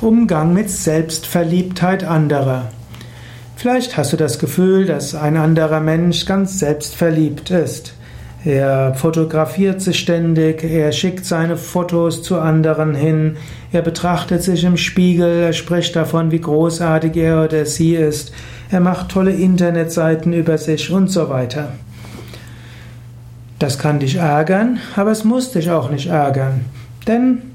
Umgang mit Selbstverliebtheit anderer. Vielleicht hast du das Gefühl, dass ein anderer Mensch ganz selbstverliebt ist. Er fotografiert sich ständig, er schickt seine Fotos zu anderen hin, er betrachtet sich im Spiegel, er spricht davon, wie großartig er oder sie ist, er macht tolle Internetseiten über sich und so weiter. Das kann dich ärgern, aber es muss dich auch nicht ärgern. Denn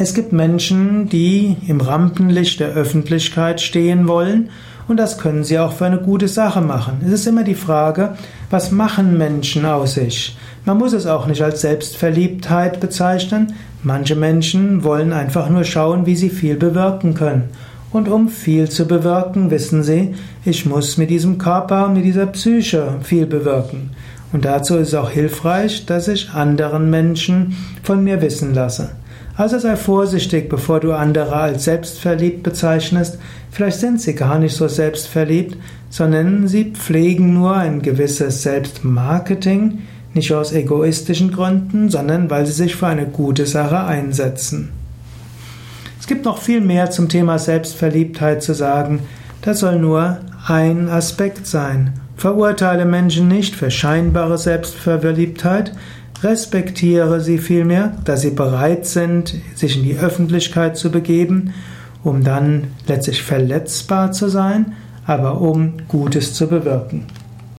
es gibt Menschen, die im Rampenlicht der Öffentlichkeit stehen wollen und das können sie auch für eine gute Sache machen. Es ist immer die Frage, was machen Menschen aus sich? Man muss es auch nicht als Selbstverliebtheit bezeichnen. Manche Menschen wollen einfach nur schauen, wie sie viel bewirken können. Und um viel zu bewirken, wissen sie, ich muss mit diesem Körper mit dieser Psyche viel bewirken. Und dazu ist es auch hilfreich, dass ich anderen Menschen von mir wissen lasse. Also sei vorsichtig, bevor du andere als selbstverliebt bezeichnest. Vielleicht sind sie gar nicht so selbstverliebt, sondern sie pflegen nur ein gewisses Selbstmarketing, nicht aus egoistischen Gründen, sondern weil sie sich für eine gute Sache einsetzen. Es gibt noch viel mehr zum Thema Selbstverliebtheit zu sagen. Das soll nur ein Aspekt sein. Verurteile Menschen nicht für scheinbare Selbstverliebtheit, respektiere sie vielmehr, dass sie bereit sind, sich in die Öffentlichkeit zu begeben, um dann letztlich verletzbar zu sein, aber um Gutes zu bewirken.